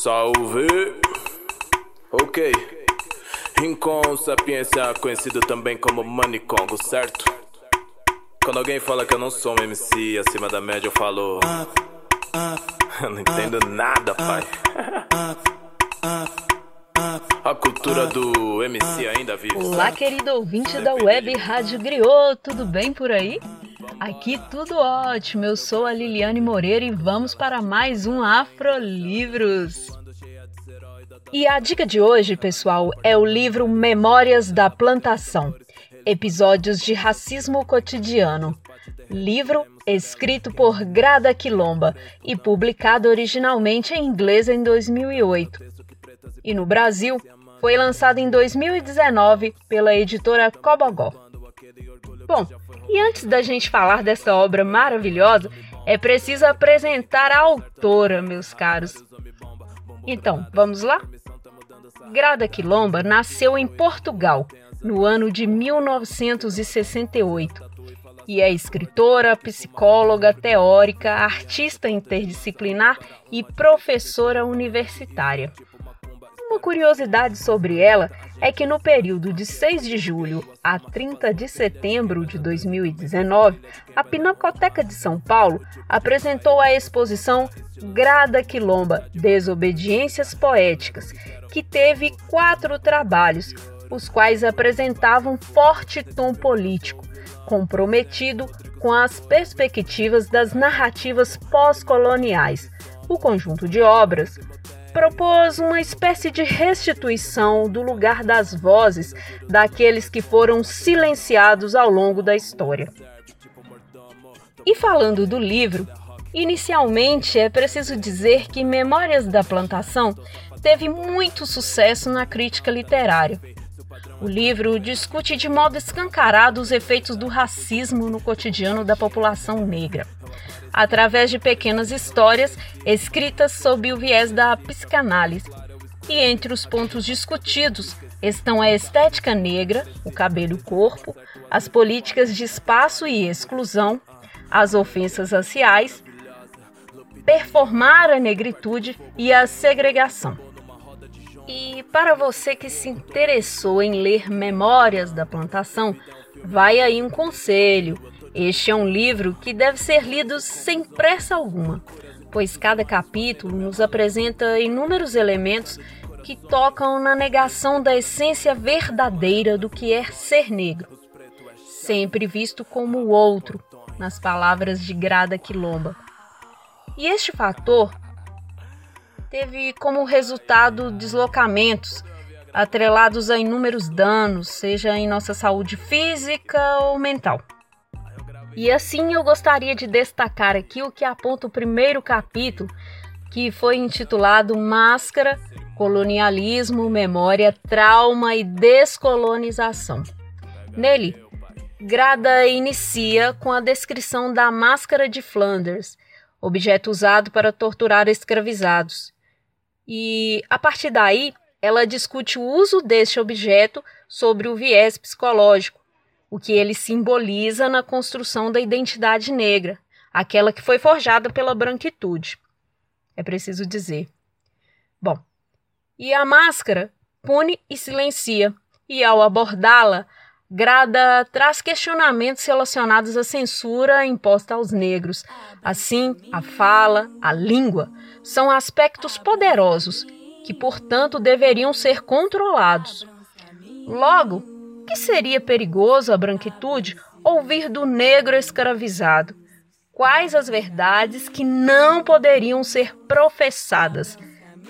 Salve! Ok. Rincon Sapiência, conhecido também como Manicongo, certo? Quando alguém fala que eu não sou um MC acima da média, eu falo. Eu não entendo nada, pai. A cultura do MC ainda vive. Olá, querido ouvinte da Web Rádio Griot, tudo bem por aí? Aqui tudo ótimo, eu sou a Liliane Moreira e vamos para mais um Afrolivros. E a dica de hoje, pessoal, é o livro Memórias da Plantação Episódios de Racismo Cotidiano. Livro escrito por Grada Quilomba e publicado originalmente em inglês em 2008. E no Brasil, foi lançado em 2019 pela editora Cobogó. Bom, e antes da gente falar dessa obra maravilhosa, é preciso apresentar a autora, meus caros. Então, vamos lá? Grada Quilomba nasceu em Portugal no ano de 1968 e é escritora, psicóloga, teórica, artista interdisciplinar e professora universitária. Uma curiosidade sobre ela é que no período de 6 de julho a 30 de setembro de 2019, a Pinacoteca de São Paulo apresentou a exposição Grada Quilomba Desobediências Poéticas, que teve quatro trabalhos, os quais apresentavam forte tom político, comprometido com as perspectivas das narrativas pós-coloniais. O conjunto de obras propôs uma espécie de restituição do lugar das vozes daqueles que foram silenciados ao longo da história. E falando do livro, inicialmente é preciso dizer que Memórias da Plantação teve muito sucesso na crítica literária. O livro discute de modo escancarado os efeitos do racismo no cotidiano da população negra através de pequenas histórias escritas sob o viés da psicanálise. E entre os pontos discutidos estão a estética negra, o cabelo e o corpo, as políticas de espaço e exclusão, as ofensas raciais, performar a negritude e a segregação. E para você que se interessou em ler Memórias da Plantação, vai aí um conselho. Este é um livro que deve ser lido sem pressa alguma, pois cada capítulo nos apresenta inúmeros elementos que tocam na negação da essência verdadeira do que é ser negro, sempre visto como o outro, nas palavras de Grada Quilomba. E este fator teve como resultado deslocamentos atrelados a inúmeros danos, seja em nossa saúde física ou mental. E assim eu gostaria de destacar aqui o que aponta o primeiro capítulo, que foi intitulado Máscara, Colonialismo, Memória, Trauma e Descolonização. Nele, Grada inicia com a descrição da máscara de Flanders, objeto usado para torturar escravizados. E a partir daí, ela discute o uso deste objeto sobre o viés psicológico o que ele simboliza na construção da identidade negra, aquela que foi forjada pela branquitude. É preciso dizer. Bom, e a máscara pune e silencia, e ao abordá-la, Grada traz questionamentos relacionados à censura imposta aos negros. Assim, a fala, a língua, são aspectos poderosos que, portanto, deveriam ser controlados. Logo, que seria perigoso a branquitude ouvir do negro escravizado? Quais as verdades que não poderiam ser professadas?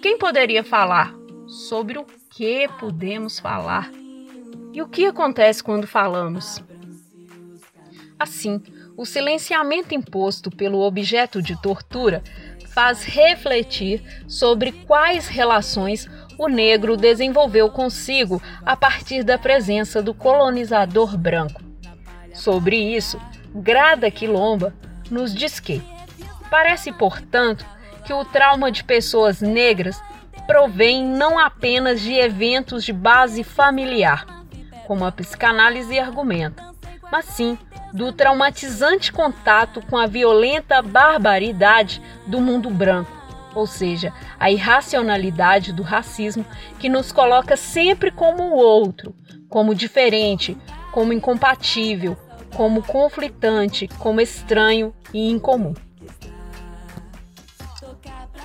Quem poderia falar? Sobre o que podemos falar? E o que acontece quando falamos? Assim, o silenciamento imposto pelo objeto de tortura faz refletir sobre quais relações o negro desenvolveu consigo a partir da presença do colonizador branco. Sobre isso, Grada Quilomba nos diz que parece, portanto, que o trauma de pessoas negras provém não apenas de eventos de base familiar, como a psicanálise argumenta, mas sim do traumatizante contato com a violenta barbaridade do mundo branco, ou seja, a irracionalidade do racismo que nos coloca sempre como o outro, como diferente, como incompatível, como conflitante, como estranho e incomum.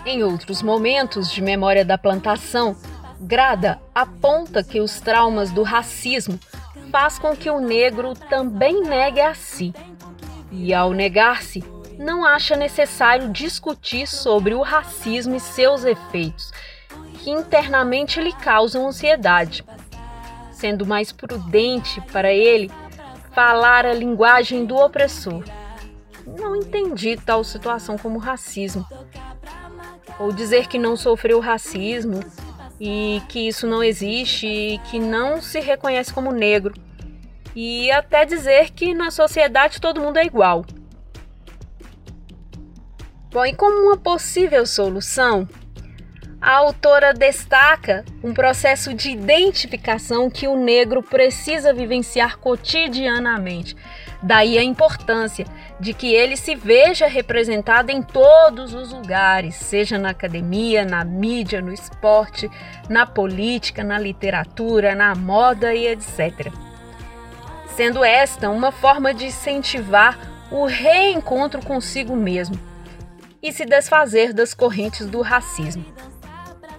Em outros momentos de memória da plantação, Grada aponta que os traumas do racismo faz com que o negro também negue a si. E ao negar-se, não acha necessário discutir sobre o racismo e seus efeitos, que internamente lhe causam ansiedade. Sendo mais prudente para ele falar a linguagem do opressor. Não entendi tal situação como racismo. Ou dizer que não sofreu racismo e que isso não existe e que não se reconhece como negro. E até dizer que na sociedade todo mundo é igual. Bom, e como uma possível solução, a autora destaca um processo de identificação que o negro precisa vivenciar cotidianamente. Daí a importância de que ele se veja representado em todos os lugares, seja na academia, na mídia, no esporte, na política, na literatura, na moda e etc. Sendo esta uma forma de incentivar o reencontro consigo mesmo e se desfazer das correntes do racismo.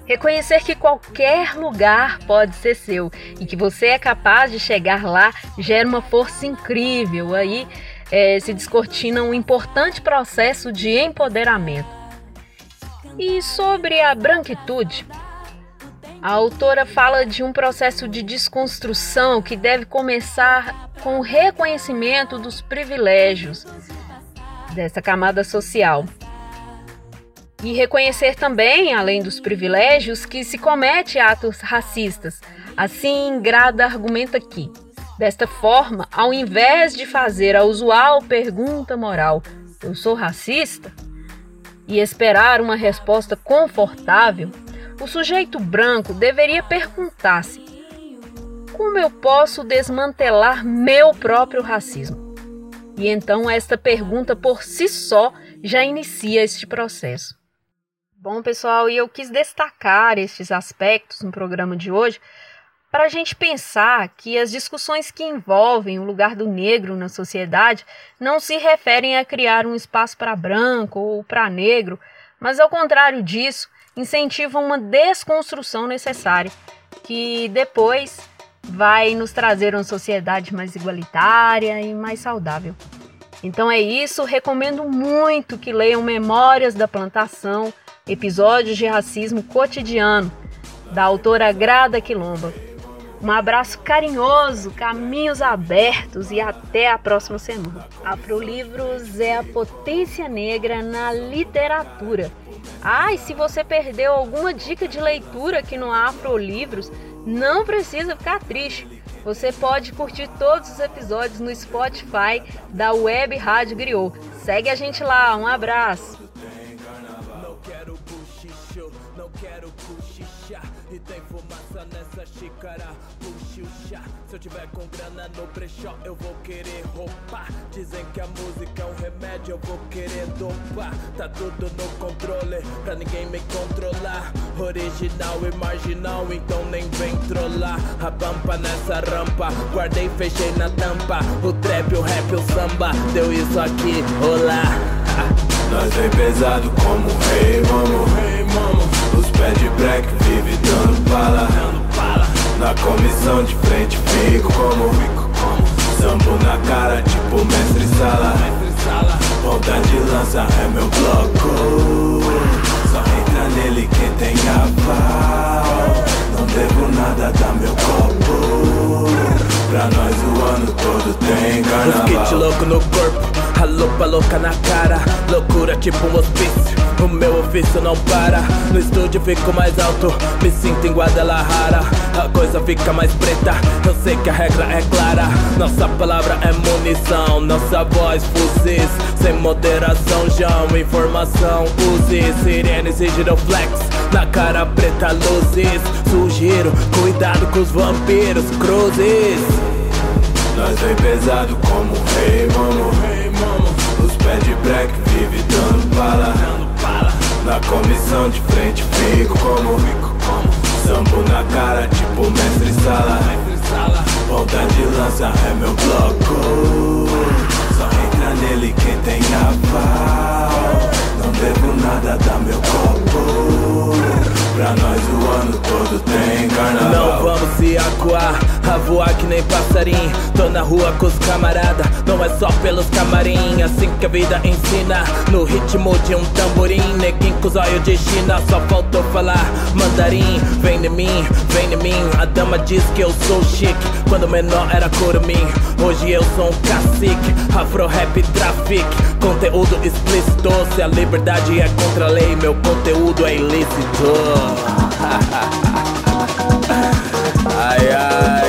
Reconhecer que qualquer lugar pode ser seu e que você é capaz de chegar lá gera uma força incrível. Aí é, se descortina um importante processo de empoderamento. E sobre a branquitude, a autora fala de um processo de desconstrução que deve começar com o reconhecimento dos privilégios dessa camada social. E reconhecer também, além dos privilégios, que se comete atos racistas. Assim, Grada argumenta aqui. Desta forma, ao invés de fazer a usual pergunta moral, eu sou racista? E esperar uma resposta confortável, o sujeito branco deveria perguntar-se: como eu posso desmantelar meu próprio racismo? E então esta pergunta por si só já inicia este processo. Bom, pessoal, e eu quis destacar estes aspectos no programa de hoje para a gente pensar que as discussões que envolvem o lugar do negro na sociedade não se referem a criar um espaço para branco ou para negro, mas ao contrário disso, incentivam uma desconstrução necessária que depois vai nos trazer uma sociedade mais igualitária e mais saudável. Então é isso, recomendo muito que leiam Memórias da Plantação Episódios de Racismo Cotidiano, da autora Grada Quilomba. Um abraço carinhoso, caminhos abertos e até a próxima semana. Afrolivros é a potência negra na literatura. Ah, e se você perdeu alguma dica de leitura aqui no Afrolivros, não precisa ficar triste. Você pode curtir todos os episódios no Spotify da Web Rádio Griot. Segue a gente lá, um abraço! Se eu tiver com grana no brechó, eu vou querer roupa. Dizem que a música é um remédio, eu vou querer dopar. Tá tudo no controle, pra ninguém me controlar. Original e marginal, então nem vem trollar. A pampa nessa rampa, guardei, fechei na tampa. O trap, o rap, o samba, deu isso aqui, olá. Nós vem pesado como rei, mamo. Os pés de black vive dando bala. Na comissão de frente fico como Sambo na cara tipo mestre sala. Ponta de lança é meu bloco. Só entra nele quem tem aval. Não devo nada, dá meu copo Pra nós o ano todo tem carnaval louca na cara, loucura tipo um hospício. O meu ofício não para, no estúdio fico mais alto, me sinto em Guadalajara. A coisa fica mais preta, eu sei que a regra é clara. Nossa palavra é munição, nossa voz fuzis. Sem moderação, João, informação, use sirenes e giroflex. Na cara preta, luzes. Sugiro, cuidado com os vampiros, cruzes. Nós vem pesado como rei, mano. De Black vive dando bala Na comissão de frente fico como Sambo na cara tipo mestre sala. Volta de lança é meu bloco. Só entra nele quem tem aval. Não devo nada da meu copo. Pra nós o ano todo tem carnaval. Não vamos se acuar, a voar que nem passarinho. Tô na rua com os camarada, não é só pelos camarim. Assim que a vida ensina, no ritmo de um tamborim. Neguinho com os olhos de China, só faltou falar mandarim. Vem em mim, vem em mim, a dama diz que eu sou chique Quando menor era curumim, hoje eu sou um cacique Afro rap trafic, conteúdo explícito Se a liberdade é contra a lei, meu conteúdo é ilícito yeah.